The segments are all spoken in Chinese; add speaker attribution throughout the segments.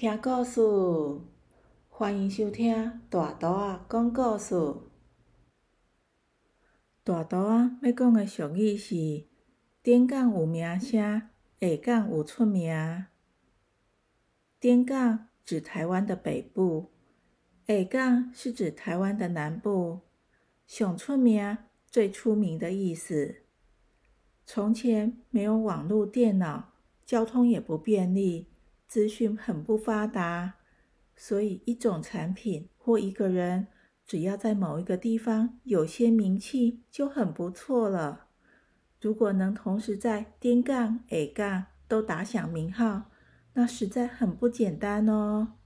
Speaker 1: 听故事，欢迎收听大图啊讲故事。大图啊要讲的俗语是：顶港有名声，下港有出名。顶港指台湾的北部，下港是指台湾的南部。上出名、最出名的意思。从前没有网络、电脑，交通也不便利。资讯很不发达，所以一种产品或一个人，只要在某一个地方有些名气，就很不错了。如果能同时在滇港、A 港都打响名号，那实在很不简单哦。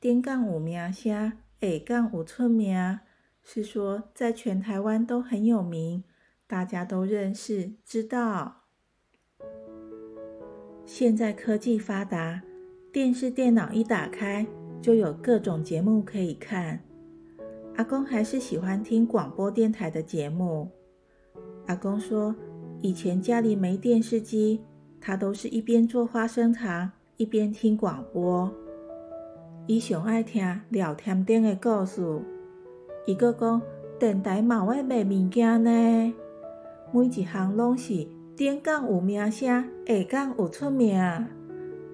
Speaker 1: 滇港有名声，A 港有出名，是说在全台湾都很有名，大家都认识、知道。现在科技发达。电视、电脑一打开，就有各种节目可以看。阿公还是喜欢听广播电台的节目。阿公说，以前家里没电视机，他都是一边做花生糖，一边听广播。伊上爱听聊天顶的故事。伊个讲，电台嘛会卖物件呢，每一项拢是顶港有名声，下港有出名，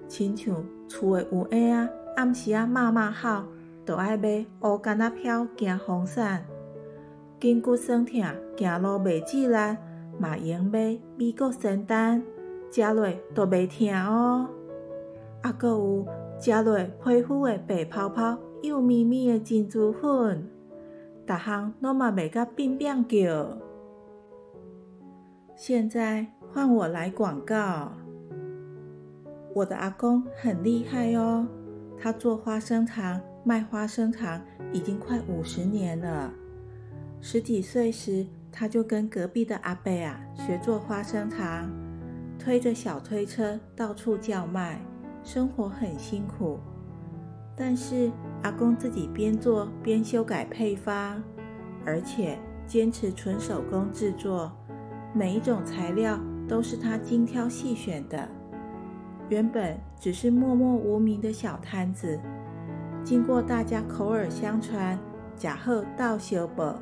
Speaker 1: 亲像。厝诶有闲啊，暗时啊骂骂号，都爱买乌干仔票行风扇，筋骨酸痛，行路袂自力，嘛用买美国仙丹，食落都袂痛哦。啊，搁有食落皮肤诶白泡泡、幼咪咪诶珍珠粉，逐项拢嘛袂甲变变叫。现在换我来广告。我的阿公很厉害哦，他做花生糖、卖花生糖已经快五十年了。十几岁时，他就跟隔壁的阿伯啊学做花生糖，推着小推车到处叫卖，生活很辛苦。但是阿公自己边做边修改配方，而且坚持纯手工制作，每一种材料都是他精挑细选的。原本只是默默无名的小摊子，经过大家口耳相传，假贺道修宝，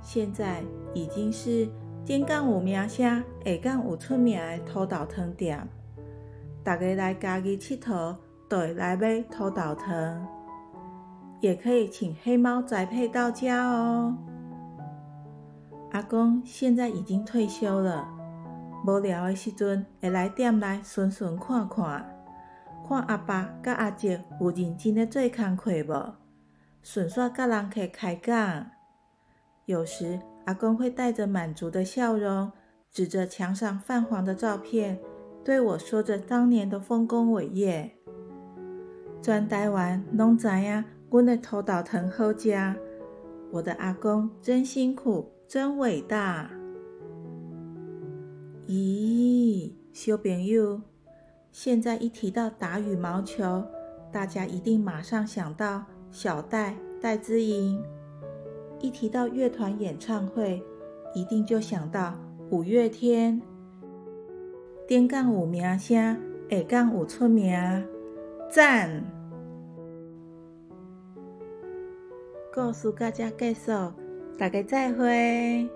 Speaker 1: 现在已经是天港有名声、下港有出名的土豆汤店。大家来家己佚佗，都会来买土豆汤，也可以请黑猫宅配到家哦。阿公现在已经退休了。无聊的时阵，会来店内顺顺看看，看阿爸甲阿姐有认真的做工课无，顺续甲人客开讲。有时阿公会带着满足的笑容，指着墙上泛黄的照片，对我说着当年的丰功伟业。全台湾拢知影，阮的土豆糖好食，我的阿公真辛苦，真伟大。咦，小朋友，现在一提到打羽毛球，大家一定马上想到小戴戴姿颖；一提到乐团演唱会，一定就想到五月天。顶港有名声，下港有出名，赞！故事到这结束，大家再会。